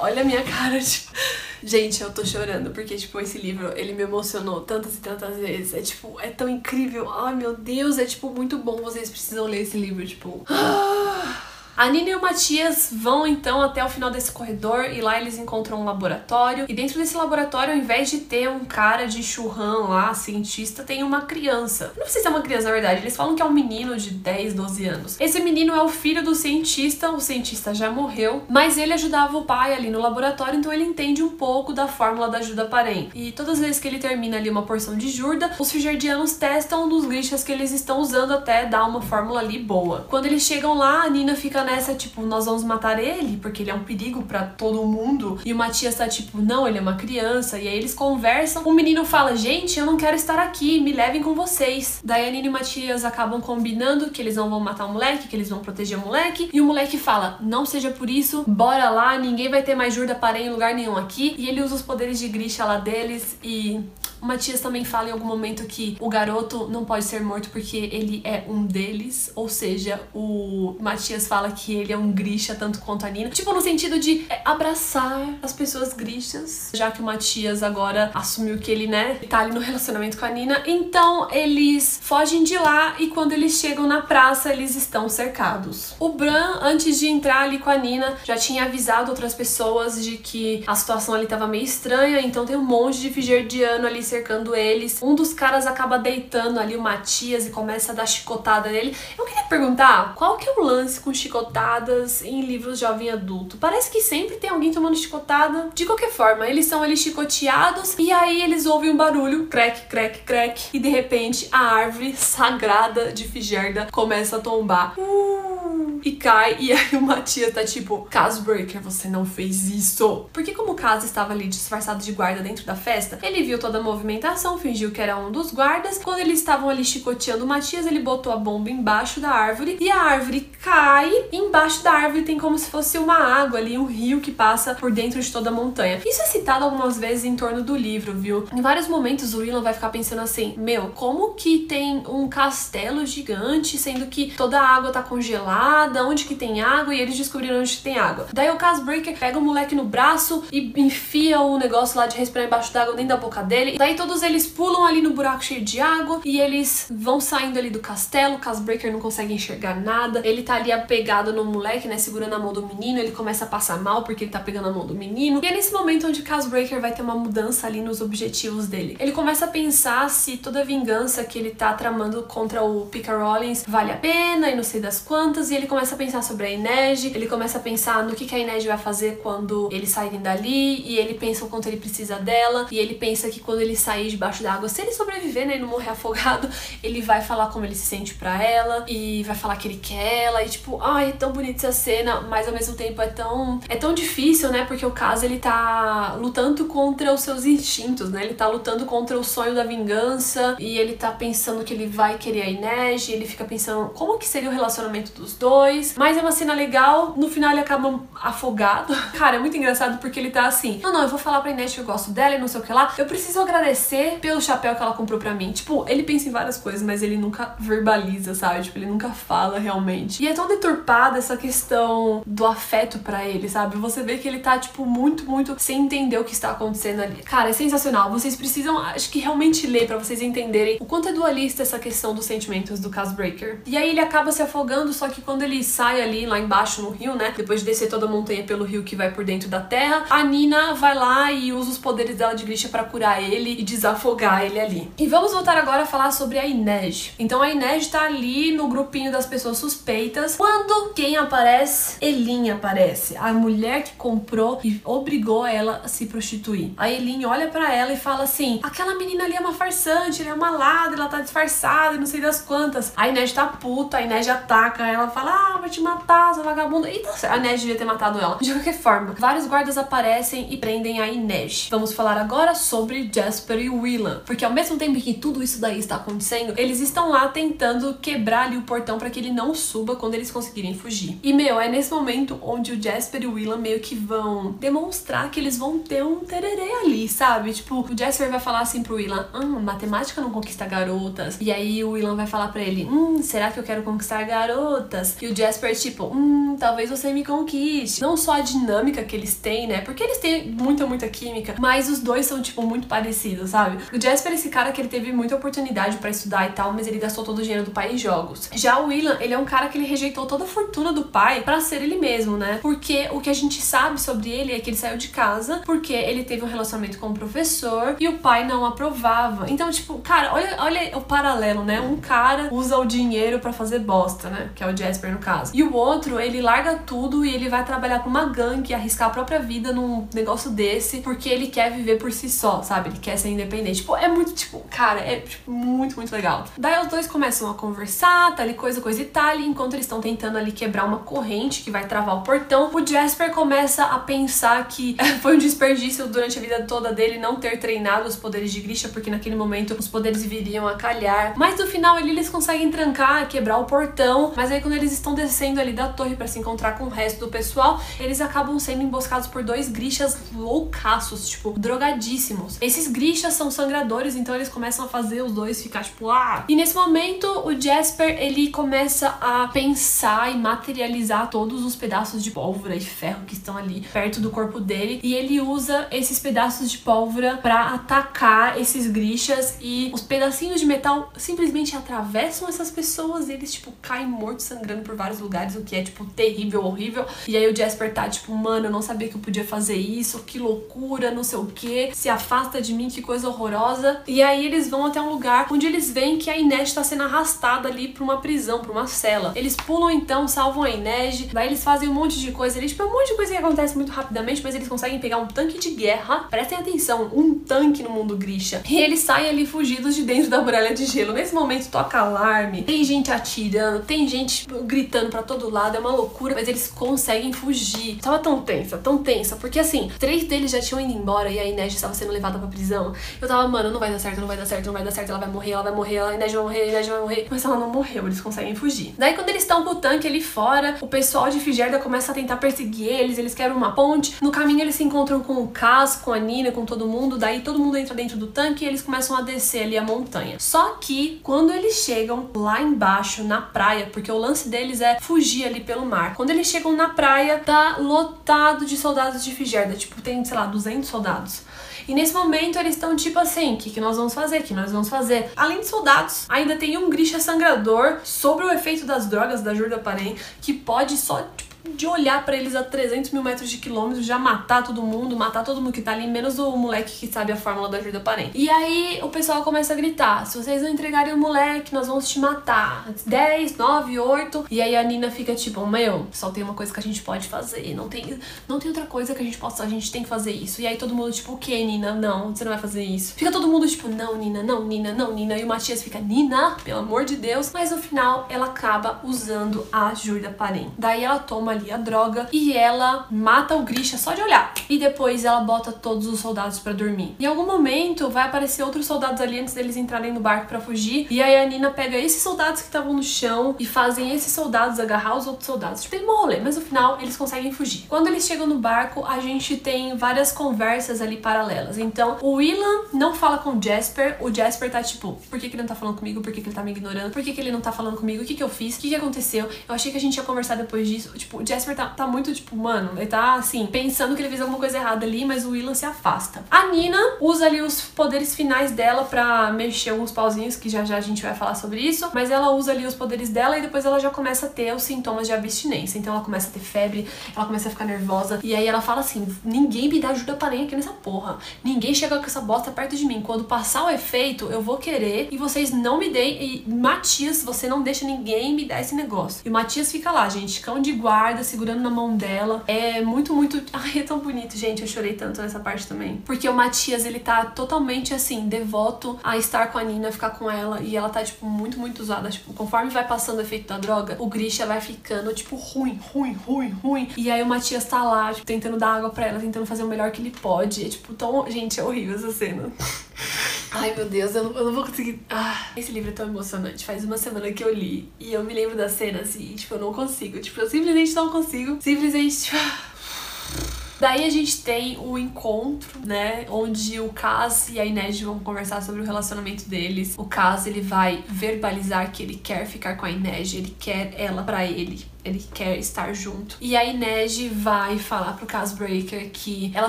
Olha a minha cara, tipo. Gente, eu tô chorando, porque, tipo, esse livro, ele me emocionou tantas e tantas vezes. É, tipo, é tão incrível. Ai, meu Deus, é, tipo, muito bom. Vocês precisam ler esse livro, tipo... Ah! A Nina e o Matias vão então até o final desse corredor e lá eles encontram um laboratório. E dentro desse laboratório, ao invés de ter um cara de churran lá, cientista, tem uma criança. Não sei se é uma criança, na verdade. Eles falam que é um menino de 10, 12 anos. Esse menino é o filho do cientista. O cientista já morreu, mas ele ajudava o pai ali no laboratório, então ele entende um pouco da fórmula da ajuda parem. E todas as vezes que ele termina ali uma porção de jurda, os fijardianos testam nos grixas que eles estão usando até dar uma fórmula ali boa. Quando eles chegam lá, a Nina fica nessa, tipo, nós vamos matar ele, porque ele é um perigo para todo mundo. E o Matias tá tipo, não, ele é uma criança. E aí eles conversam. O menino fala, gente, eu não quero estar aqui, me levem com vocês. Daí a Nina e Matias acabam combinando que eles não vão matar o moleque, que eles vão proteger o moleque. E o moleque fala, não seja por isso, bora lá, ninguém vai ter mais Jurda Parém em lugar nenhum aqui. E ele usa os poderes de Grisha lá deles e o Matias também fala em algum momento que o garoto não pode ser morto porque ele é um deles, ou seja, o Matias fala que ele é um Grisha tanto quanto a Nina. Tipo, no sentido de é, abraçar as pessoas Grishas, já que o Matias agora assumiu que ele, né, tá ali no relacionamento com a Nina. Então, eles fogem de lá e quando eles chegam na praça, eles estão cercados. O Bran, antes de entrar ali com a Nina, já tinha avisado outras pessoas de que a situação ali tava meio estranha, então tem um monte de Figerdiano ali cercando eles. Um dos caras acaba deitando ali o Matias e começa a dar chicotada nele. Eu queria perguntar, qual que é o lance com chicotadas em livros jovem adulto? Parece que sempre tem alguém tomando chicotada. De qualquer forma, eles são ali chicoteados e aí eles ouvem um barulho, crack, crack, crack, e de repente a árvore sagrada de Figerda começa a tombar. Uh, e cai, e aí o Matias tá tipo, Casbreaker, você não fez isso. Porque como o Cas estava ali disfarçado de guarda dentro da festa, ele viu toda a movimentação movimentação, fingiu que era um dos guardas. Quando eles estavam ali chicoteando o Matias, ele botou a bomba embaixo da árvore e a árvore cai. E embaixo da árvore tem como se fosse uma água ali, um rio que passa por dentro de toda a montanha. Isso é citado algumas vezes em torno do livro, viu? Em vários momentos o Willan vai ficar pensando assim: meu, como que tem um castelo gigante, sendo que toda a água tá congelada? Onde que tem água? E eles descobriram onde tem água. Daí o Casbreaker pega o moleque no braço e enfia o negócio lá de respirar embaixo d'água dentro da boca dele. Daí todos eles pulam ali no buraco cheio de água e eles vão saindo ali do castelo. O Casbreaker não consegue enxergar nada. Ele tá ali apegado no moleque, né? Segurando a mão do menino. Ele começa a passar mal porque ele tá pegando a mão do menino. E é nesse momento onde Casbreaker vai ter uma mudança ali nos objetivos dele. Ele começa a pensar se toda a vingança que ele tá tramando contra o Pika Rollins vale a pena e não sei das quantas. E ele começa a pensar sobre a Inege. Ele começa a pensar no que, que a Inege vai fazer quando eles saírem dali. E ele pensa o quanto ele precisa dela. E ele pensa que quando ele sair debaixo d'água, se ele sobreviver, né, e não morrer afogado, ele vai falar como ele se sente pra ela e vai falar que ele quer ela e tipo, ai, é tão bonita essa cena, mas ao mesmo tempo é tão é tão difícil, né? Porque o caso ele tá lutando contra os seus instintos, né? Ele tá lutando contra o sonho da vingança e ele tá pensando que ele vai querer a Inês, ele fica pensando como que seria o relacionamento dos dois. Mas é uma cena legal, no final ele acaba afogado. Cara, é muito engraçado porque ele tá assim: "Não, não, eu vou falar pra Inês que eu gosto dela e não sei o que lá. Eu preciso agradecer agradecer pelo chapéu que ela comprou pra mim. Tipo, ele pensa em várias coisas, mas ele nunca verbaliza, sabe? Tipo, ele nunca fala realmente. E é tão deturpada essa questão do afeto para ele, sabe? Você vê que ele tá, tipo, muito, muito sem entender o que está acontecendo ali. Cara, é sensacional. Vocês precisam, acho que realmente ler para vocês entenderem o quanto é dualista essa questão dos sentimentos do Casbreaker. E aí ele acaba se afogando, só que quando ele ele sai ali lá embaixo no rio, né? Depois de descer toda a montanha pelo rio que vai por dentro da terra, a Nina vai lá e usa os poderes dela de Grisha para curar ele e desafogar ele ali. E vamos voltar agora a falar sobre a Inej. Então a Inej tá ali no grupinho das pessoas suspeitas. Quando quem aparece? Elin aparece. A mulher que comprou e obrigou ela a se prostituir. A Elin olha para ela e fala assim: aquela menina ali é uma farsante, ela é uma ladra, ela tá disfarçada e não sei das quantas. A Inês tá puta, a Inês ataca ela, fala: ah, vou te matar, sua vagabunda. E a Inês devia ter matado ela. De qualquer forma, vários guardas aparecem e prendem a Inês. Vamos falar agora sobre Jasper e Willan, porque ao mesmo tempo que tudo isso daí está acontecendo, eles estão lá tentando quebrar ali o portão para que ele não suba quando eles conseguirem fugir. E meu, é nesse momento onde o Jasper e o Willan meio que vão demonstrar que eles vão ter um tererê ali, sabe? Tipo, o Jasper vai falar assim pro Willan: hum, matemática não conquista garotas. E aí o Willan vai falar para ele: hum, será que eu quero conquistar garotas? E o Jasper, tipo, hum, talvez você me conquiste. Não só a dinâmica que eles têm, né? Porque eles têm muita, muita química, mas os dois são, tipo, muito parecidos, sabe? O Jasper é esse cara que ele teve muita oportunidade para estudar e tal, mas ele gastou todo o dinheiro do pai em jogos. Já o Willan, ele é um cara que ele rejeitou toda a fortuna do pai para ser ele mesmo, né? Porque o que a gente sabe sobre ele é que ele saiu de casa porque ele teve um relacionamento com o professor e o pai não aprovava. Então, tipo, cara, olha, olha o paralelo, né? Um cara usa o dinheiro para fazer bosta, né? Que é o Jasper no caso. E o outro, ele larga tudo e ele vai trabalhar com uma gangue, arriscar a própria vida num negócio desse, porque ele quer viver por si só, sabe? Ele quer ser independente. Tipo, é muito, tipo, cara, é tipo, muito, muito legal. Daí os dois começam a conversar, tá ali coisa, coisa e tal, e enquanto eles estão tentando ali quebrar uma corrente que vai travar o portão, o Jasper começa a pensar que foi um desperdício durante a vida toda dele não ter treinado os poderes de Grisha, porque naquele momento os poderes viriam a calhar. Mas no final ali eles conseguem trancar, quebrar o portão, mas aí quando eles estão descendo ali da torre para se encontrar com o resto do pessoal, eles acabam sendo emboscados por dois Grishas loucaços, tipo, drogadíssimos. Esses Grishas são sangradores, então eles começam a fazer os dois ficar tipo, ah! E nesse momento o Jasper ele começa a pensar e materializar todos os pedaços de pólvora e ferro que estão ali perto do corpo dele e ele usa esses pedaços de pólvora para atacar esses Grishas e os pedacinhos de metal simplesmente atravessam essas pessoas e eles tipo caem mortos sangrando por vários lugares, o que é tipo terrível, horrível. E aí o Jasper tá tipo, mano, eu não sabia que eu podia fazer isso, que loucura, não sei o que, se afasta de mim, que coisa horrorosa. E aí eles vão até um lugar onde eles veem que a Inês tá sendo arrastada ali pra uma prisão, pra uma cela. Eles pulam então, salvam a Inês, daí eles fazem um monte de coisa ali, tipo, é um monte de coisa que acontece muito rapidamente, mas eles conseguem pegar um tanque de guerra. Prestem atenção, um tanque no mundo Grisha. E eles saem ali fugidos de dentro da muralha de gelo. Nesse momento toca alarme, tem gente atirando, tem gente gritando para todo lado, é uma loucura, mas eles conseguem fugir. Tava tão tensa, tão tensa, porque assim, três deles já tinham ido embora e a Inês estava sendo levada pra prisão. Eu tava, mano, não vai dar certo, não vai dar certo, não vai dar certo, ela vai morrer, ela vai morrer, a Inês vai morrer, a Inês vai morrer. Mas ela não morreu, eles conseguem fugir. Daí quando eles estão com o tanque ali fora, o pessoal de Figerda começa a tentar perseguir eles, eles querem uma ponte. No caminho eles se encontram com o Cas, com a Nina, com todo mundo, daí todo mundo entra dentro do tanque e eles começam a descer ali a montanha. Só que quando eles chegam lá embaixo, na praia, porque o lance deles é fugir ali pelo mar. Quando eles chegam na praia, tá lotado de soldados de Figerda, tipo, tem, sei lá, 200 soldados. E nesse momento eles estão tipo assim: o que, que nós vamos fazer? O que nós vamos fazer? Além de soldados, ainda tem um Grisha sangrador sobre o efeito das drogas da Jurda Parem que pode só, tipo, de olhar para eles a 300 mil metros de quilômetros, já matar todo mundo, matar todo mundo que tá ali, menos o moleque que sabe a fórmula da ajuda parente. E aí o pessoal começa a gritar: se vocês não entregarem o moleque, nós vamos te matar. 10, 9, 8. E aí a Nina fica tipo: meu, só tem uma coisa que a gente pode fazer, não tem, não tem outra coisa que a gente possa, a gente tem que fazer isso. E aí todo mundo, tipo, o que, Nina? Não, você não vai fazer isso. Fica todo mundo tipo: não, Nina, não, Nina, não, Nina. E o Matias fica: Nina, pelo amor de Deus. Mas no final ela acaba usando a ajuda parente. Daí ela toma ali a droga e ela mata o Grisha só de olhar. E depois ela bota todos os soldados para dormir. Em algum momento vai aparecer outros soldados ali antes deles entrarem no barco para fugir. E aí a Nina pega esses soldados que estavam no chão e fazem esses soldados agarrar os outros soldados. Tipo, tem um rolê, mas no final eles conseguem fugir. Quando eles chegam no barco, a gente tem várias conversas ali paralelas. Então, o Willan não fala com o Jasper. O Jasper tá tipo, por que, que ele não tá falando comigo? Por que, que ele tá me ignorando? Por que, que ele não tá falando comigo? O que, que eu fiz? O que, que aconteceu? Eu achei que a gente ia conversar depois disso. Tipo, Jasper tá, tá muito, tipo, mano, ele tá assim, pensando que ele fez alguma coisa errada ali, mas o Willan se afasta. A Nina usa ali os poderes finais dela pra mexer alguns pauzinhos, que já já a gente vai falar sobre isso, mas ela usa ali os poderes dela e depois ela já começa a ter os sintomas de abstinência. Então ela começa a ter febre, ela começa a ficar nervosa, e aí ela fala assim: ninguém me dá ajuda para nem aqui nessa porra. Ninguém chega com essa bosta perto de mim. Quando passar o efeito, eu vou querer e vocês não me deem. E Matias, você não deixa ninguém me dar esse negócio. E o Matias fica lá, gente, cão de guarda, segurando na mão dela. É muito, muito. Ai, é tão bonito, gente. Eu chorei tanto nessa parte também. Porque o Matias, ele tá totalmente assim, devoto a estar com a Nina, ficar com ela. E ela tá, tipo, muito, muito usada. Tipo, conforme vai passando o efeito da droga, o Grisha vai ficando, tipo, ruim, ruim, ruim, ruim. E aí o Matias tá lá, tipo, tentando dar água pra ela, tentando fazer o melhor que ele pode. É, tipo, tão. Gente, é horrível essa cena. Ai meu Deus, eu não, eu não vou conseguir. Ah, esse livro é tão emocionante. Faz uma semana que eu li e eu me lembro das cenas e, tipo, eu não consigo. Tipo, eu simplesmente não consigo. Simplesmente, tipo. Daí a gente tem o encontro, né, onde o Kaz e a Inês vão conversar sobre o relacionamento deles. O Kaz, ele vai verbalizar que ele quer ficar com a Inês, ele quer ela para ele ele quer estar junto. E a Inej vai falar pro Casbreaker que ela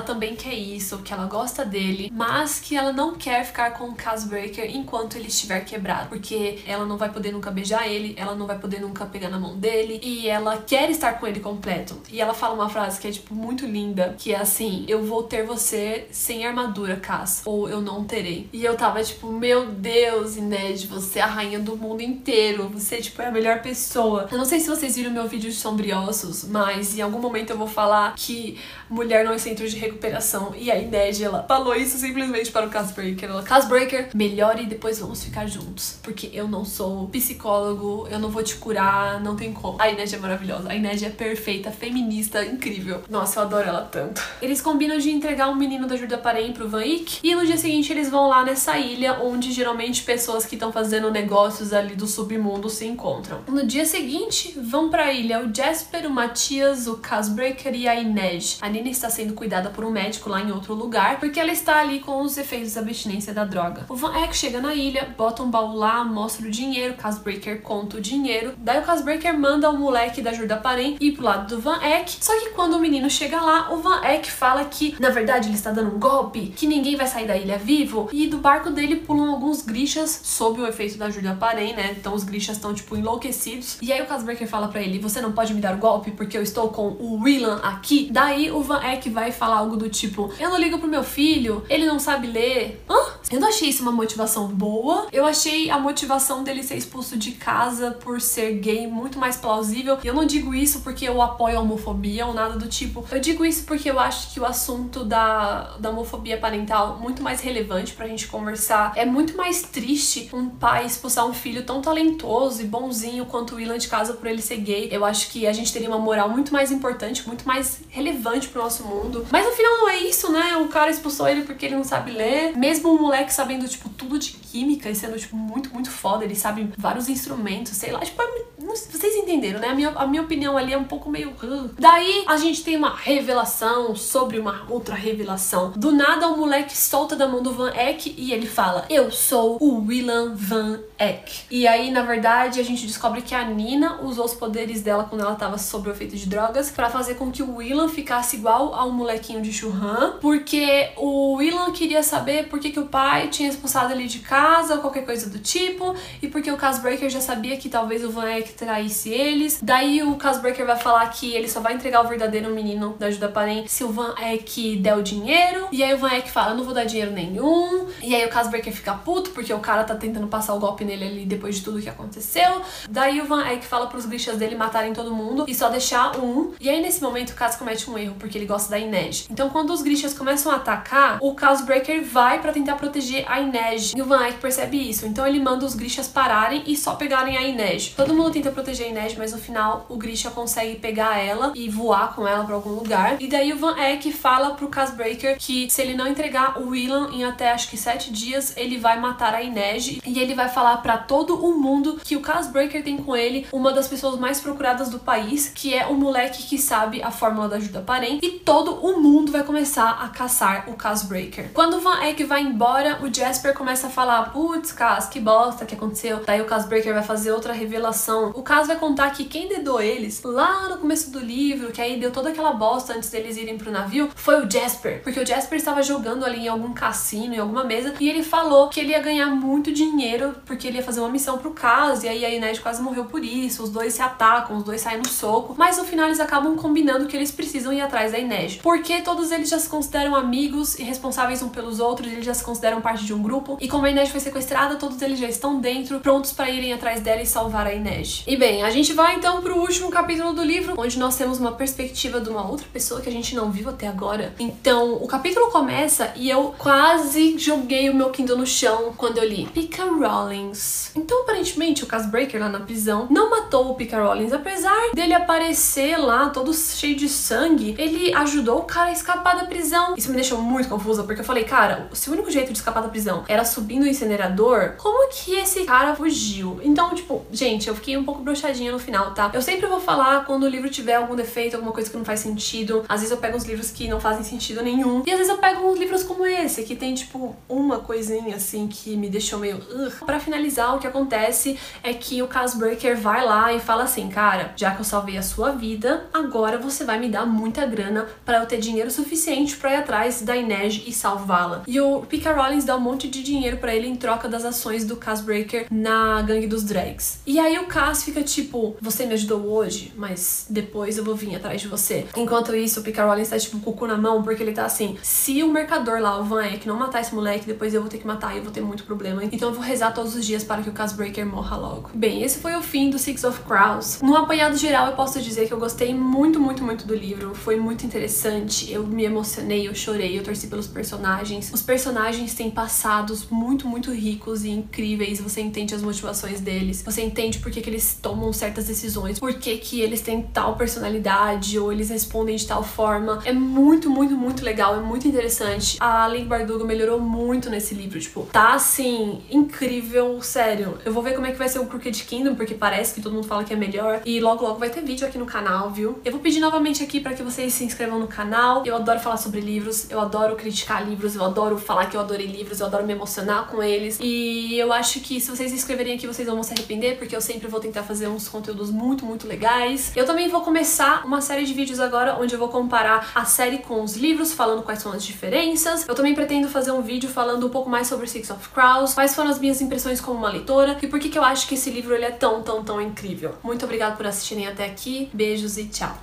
também quer isso, que ela gosta dele, mas que ela não quer ficar com o Casbreaker enquanto ele estiver quebrado, porque ela não vai poder nunca beijar ele, ela não vai poder nunca pegar na mão dele e ela quer estar com ele completo. E ela fala uma frase que é tipo muito linda, que é assim: "Eu vou ter você sem armadura, Cas, ou eu não terei". E eu tava tipo: "Meu Deus, Inej, você é a rainha do mundo inteiro. Você tipo é a melhor pessoa". Eu não sei se vocês viram meu vídeos sombriossos, mas em algum momento eu vou falar que mulher não é centro de recuperação. E a Inês, ela falou isso simplesmente para o Casbreaker. Ela, Casbreaker, melhore e depois vamos ficar juntos. Porque eu não sou psicólogo, eu não vou te curar, não tem como. A Inês é maravilhosa, a Inês é perfeita, feminista, incrível. Nossa, eu adoro ela tanto. Eles combinam de entregar um menino da Jurda Parém pro Van Eyck, e no dia seguinte eles vão lá nessa ilha onde geralmente pessoas que estão fazendo negócios ali do submundo se encontram. No dia seguinte, vão pra ilha o Jasper, o Matias, o Casbreaker e a Inês. A Nina está sendo cuidada por um médico lá em outro lugar, porque ela está ali com os efeitos da abstinência da droga. O Van Eck chega na ilha, bota um baú lá, mostra o dinheiro, o Casbreaker conta o dinheiro. Daí o Casbreaker manda o moleque da Jurda Parém ir pro lado do Van Eck. Só que quando o menino chega lá, o Van Eck fala que, na verdade, ele está dando um golpe, que ninguém vai sair da ilha vivo. E do barco dele pulam alguns grixas sob o efeito da Jurda Parém, né? Então os grixas estão, tipo, enlouquecidos. E aí o Casbreaker fala para ele: Você não pode me dar golpe porque eu estou com o Willan aqui. Daí o Van Eck vai falar algo do tipo: Eu não ligo pro meu filho, ele não sabe ler. Hã? Eu não achei isso uma motivação boa. Eu achei a motivação dele ser expulso de casa por ser gay muito mais plausível. E eu não digo isso porque eu apoio a homofobia ou nada do tipo. Eu digo isso porque eu acho que o assunto da, da homofobia parental muito mais relevante pra gente conversar. É muito mais triste um pai expulsar um filho tão talentoso e bonzinho quanto o Willan de casa por ele ser gay. Eu acho que a gente teria uma moral muito mais importante, muito mais relevante pro nosso mundo. Mas no final não é isso, né? O cara expulsou ele porque ele não sabe ler. Mesmo um moleque sabendo, tipo, tudo de química e sendo, tipo, muito, muito foda. Ele sabe vários instrumentos, sei lá. Tipo, é vocês entenderam, né? A minha, a minha opinião ali é um pouco meio. Daí a gente tem uma revelação sobre uma outra revelação. Do nada o moleque solta da mão do Van Eck e ele fala: Eu sou o Willan Van Eck. E aí, na verdade, a gente descobre que a Nina usou os poderes dela quando ela tava sob o efeito de drogas para fazer com que o Willan ficasse igual ao molequinho de Churran, porque o Willan queria saber por que, que o pai tinha expulsado ele de casa ou qualquer coisa do tipo, e porque o Casbreaker já sabia que talvez o Van Eck traísse eles. Daí o Casbreaker vai falar que ele só vai entregar o verdadeiro menino da Ajuda Parente se o Van Eck der o dinheiro. E aí o Van Eck fala: Eu não vou dar dinheiro nenhum. E aí o Casbreaker fica puto porque o cara tá tentando passar o golpe nele ali depois de tudo que aconteceu. Daí o Van Eck fala pros bichas dele matarem todo mundo e só deixar um. E aí nesse momento o Cas comete um erro porque ele gosta da Inej. Então quando os Grishas começam a atacar, o Casbreaker vai para tentar proteger a Inej. E o Van Eck percebe isso. Então ele manda os Grishas pararem e só pegarem a Inej. Todo mundo tenta proteger a Inej, mas no final o Grisha consegue pegar ela e voar com ela para algum lugar. E daí o Van Eck fala pro Casbreaker que se ele não entregar o Willan em até acho que sete dias, ele vai matar a Inej. E ele vai falar para todo o mundo que o Casbreaker tem com ele uma das pessoas mais procuradas do país, que é o moleque que sabe a fórmula da ajuda parente. E todo o mundo vai começar a caçar o Casbreaker. Quando o Van Eck vai embora, o Jasper começa a falar falar, putz, Cas, que bosta que aconteceu. Daí o Cas Breaker vai fazer outra revelação. O Cas vai contar que quem dedou eles lá no começo do livro, que aí deu toda aquela bosta antes deles irem pro navio, foi o Jasper. Porque o Jasper estava jogando ali em algum cassino, em alguma mesa, e ele falou que ele ia ganhar muito dinheiro porque ele ia fazer uma missão pro Cas, e aí a Inês quase morreu por isso. Os dois se atacam, os dois saem no soco, mas no final eles acabam combinando que eles precisam ir atrás da Inês. Porque todos eles já se consideram amigos e responsáveis um pelos outros, eles já se consideram parte de um grupo, e como a Inês foi sequestrada, todos eles já estão dentro, prontos para irem atrás dela e salvar a Inês. E bem, a gente vai então pro último capítulo do livro, onde nós temos uma perspectiva de uma outra pessoa que a gente não viu até agora. Então, o capítulo começa e eu quase joguei o meu Kindle no chão quando eu li Pika Rollins. Então, aparentemente, o Casbreaker lá na prisão não matou o Pika Rollins, apesar dele aparecer lá todo cheio de sangue, ele ajudou o cara a escapar da prisão. Isso me deixou muito confusa, porque eu falei, cara, se o único jeito de escapar da prisão era subindo o incinerador, como que esse cara fugiu? Então, tipo, gente, eu fiquei um pouco broxadinha no final, tá? Eu sempre vou falar quando o livro tiver algum defeito, alguma coisa que não faz sentido. Às vezes eu pego uns livros que não fazem sentido nenhum. E às vezes eu pego uns livros como esse, que tem, tipo, uma coisinha assim que me deixou meio. Ugh. Pra finalizar, o que acontece é que o Casbreaker vai lá e fala assim: cara, já que eu salvei a sua vida, agora você vai me dar muita grana para eu ter dinheiro suficiente para ir atrás da Inej e salvá-la. E o Pika Rollins dá um monte de dinheiro para ele em troca das ações do Casbreaker na gangue dos drags. E aí o Cas fica tipo: você me ajudou hoje, mas depois eu vou vir atrás de você. Enquanto isso, o Pika Rollins tá tipo com o cu na mão, porque ele tá assim: se o mercador lá, o Van Eck, não matar esse moleque, depois eu vou ter que matar e eu vou ter muito problema. Então eu vou rezar todos os dias para que o Casbreaker morra logo. Bem, esse foi o fim do Six of Crows. No apanhado geral, eu posso dizer que eu gostei muito, muito, muito do livro. Foi muito interessante. Eu me emocionei, eu chorei, eu torci pelos personagens. Os personagens têm passados muito, muito ricos e incríveis. Você entende as motivações deles. Você entende por que, que eles tomam certas decisões, por que, que eles têm tal personalidade ou eles respondem de tal forma. É muito, muito, muito legal, é muito interessante. A Link Bardugo melhorou muito nesse livro, tipo, tá assim, incrível, sério. Eu vou ver como é que vai ser o Crooked Kingdom, porque parece que todo mundo fala que é melhor. E logo, logo vai ter vídeo aqui no canal, viu? Eu vou pedir novamente aqui para que vocês se inscrevam no canal. Eu adoro falar sobre livros, eu adoro criticar livros, eu adoro falar que eu adorei livros, eu adoro me emocionar com eles. E eu acho que se vocês se inscreverem aqui, vocês não vão se arrepender, porque eu sempre vou tentar fazer uns conteúdos muito, muito legais. Eu também vou começar uma série de vídeos agora, onde eu vou comparar a série com os livros, falando quais são as diferenças. Eu também pretendo fazer um vídeo falando um pouco mais sobre Six of Crows, quais foram as minhas impressões como uma leitora e por que, que eu acho que esse livro ele é tão, tão, tão incrível. Muito obrigada por assistirem até aqui, beijos e tchau!